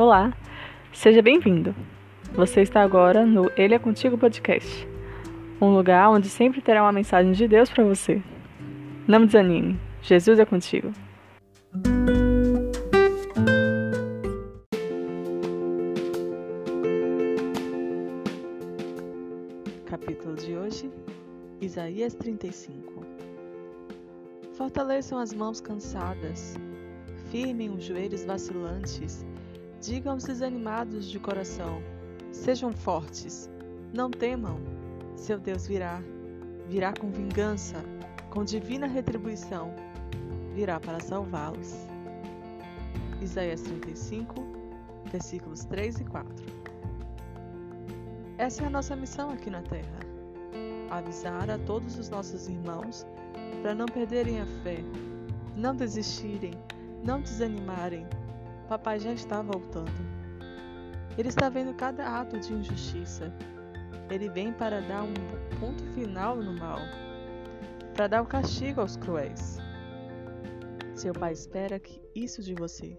Olá, seja bem-vindo. Você está agora no Ele é Contigo Podcast, um lugar onde sempre terá uma mensagem de Deus para você. Não desanime, Jesus é contigo. Capítulo de hoje, Isaías 35. Fortaleçam as mãos cansadas, firmem os joelhos vacilantes, digam aos desanimados de coração: sejam fortes, não temam, seu Deus virá, virá com vingança, com divina retribuição, virá para salvá-los. Isaías 35, versículos 3 e 4. Essa é a nossa missão aqui na Terra: avisar a todos os nossos irmãos para não perderem a fé, não desistirem não desanimarem, papai já está voltando. Ele está vendo cada ato de injustiça. Ele vem para dar um ponto final no mal, para dar o castigo aos cruéis. Seu pai espera que isso de você.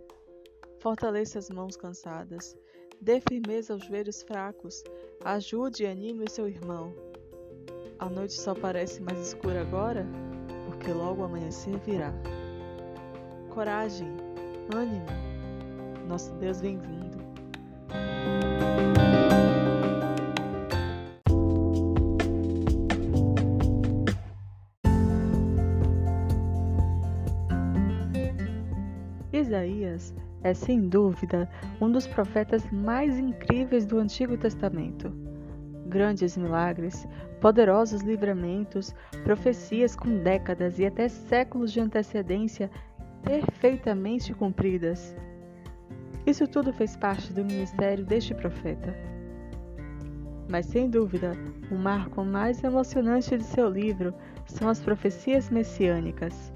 Fortaleça as mãos cansadas, dê firmeza aos joelhos fracos, ajude e anime seu irmão. A noite só parece mais escura agora, porque logo amanhecer virá coragem, ânimo. Nosso Deus vem vindo. Isaías é sem dúvida um dos profetas mais incríveis do Antigo Testamento. Grandes milagres, poderosos livramentos, profecias com décadas e até séculos de antecedência perfeitamente cumpridas. Isso tudo fez parte do ministério deste profeta. Mas sem dúvida, o marco mais emocionante de seu livro são as profecias messiânicas,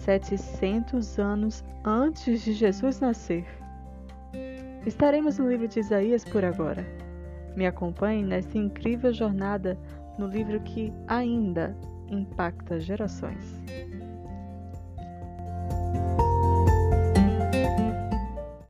700 anos antes de Jesus nascer. Estaremos no livro de Isaías por agora. Me acompanhe nessa incrível jornada no livro que ainda impacta gerações.